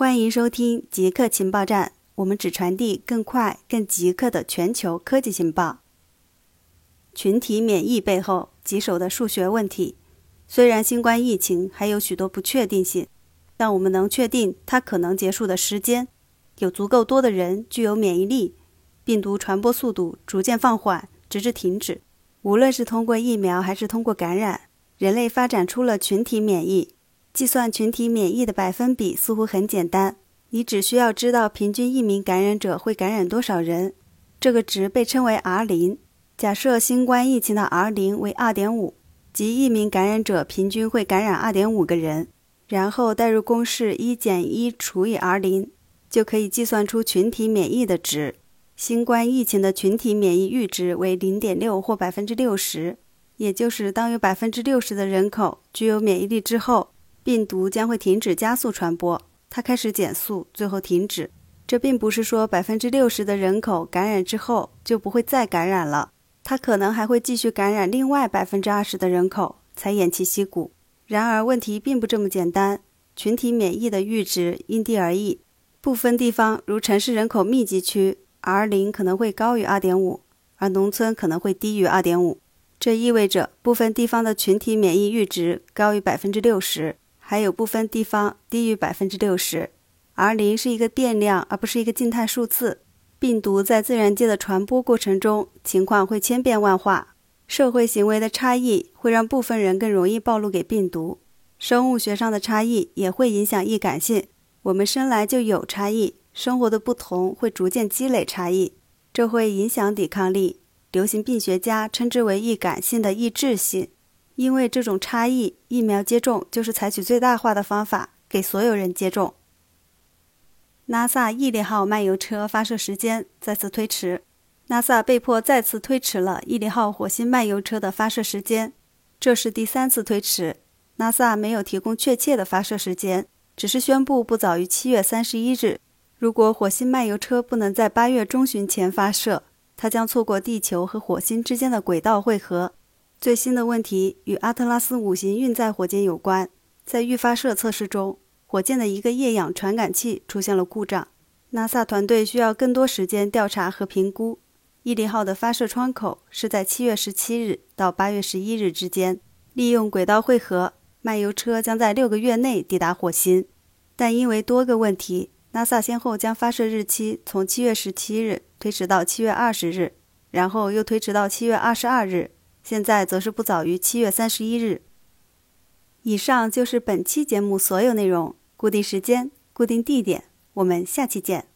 欢迎收听极客情报站，我们只传递更快、更极客的全球科技情报。群体免疫背后棘手的数学问题，虽然新冠疫情还有许多不确定性，但我们能确定它可能结束的时间。有足够多的人具有免疫力，病毒传播速度逐渐放缓，直至停止。无论是通过疫苗还是通过感染，人类发展出了群体免疫。计算群体免疫的百分比似乎很简单，你只需要知道平均一名感染者会感染多少人，这个值被称为 R 零。假设新冠疫情的 R 零为二点五，即一名感染者平均会感染二点五个人，然后代入公式一减一除以 R 零，就可以计算出群体免疫的值。新冠疫情的群体免疫阈值为零点六或百分之六十，也就是当有百分之六十的人口具有免疫力之后。病毒将会停止加速传播，它开始减速，最后停止。这并不是说百分之六十的人口感染之后就不会再感染了，它可能还会继续感染另外百分之二十的人口，才偃旗息鼓。然而，问题并不这么简单。群体免疫的阈值因地而异，部分地方如城市人口密集区，R 零可能会高于二点五，而农村可能会低于二点五。这意味着部分地方的群体免疫阈值高于百分之六十。还有部分地方低于百分之六十，R 零是一个变量，而不是一个静态数字。病毒在自然界的传播过程中，情况会千变万化。社会行为的差异会让部分人更容易暴露给病毒，生物学上的差异也会影响易感性。我们生来就有差异，生活的不同会逐渐积累差异，这会影响抵抗力。流行病学家称之为易感性的易致性。因为这种差异，疫苗接种就是采取最大化的方法给所有人接种。NASA 毅力号漫游车发射时间再次推迟，NASA 被迫再次推迟了毅力号火星漫游车的发射时间，这是第三次推迟。NASA 没有提供确切的发射时间，只是宣布不早于七月三十一日。如果火星漫游车不能在八月中旬前发射，它将错过地球和火星之间的轨道汇合。最新的问题与阿特拉斯五型运载火箭有关。在预发射测试中，火箭的一个液氧传感器出现了故障。NASA 团队需要更多时间调查和评估。毅力号的发射窗口是在七月十七日到八月十一日之间。利用轨道汇合，漫游车将在六个月内抵达火星。但因为多个问题，NASA 先后将发射日期从七月十七日推迟到七月二十日，然后又推迟到七月二十二日。现在则是不早于七月三十一日。以上就是本期节目所有内容，固定时间，固定地点，我们下期见。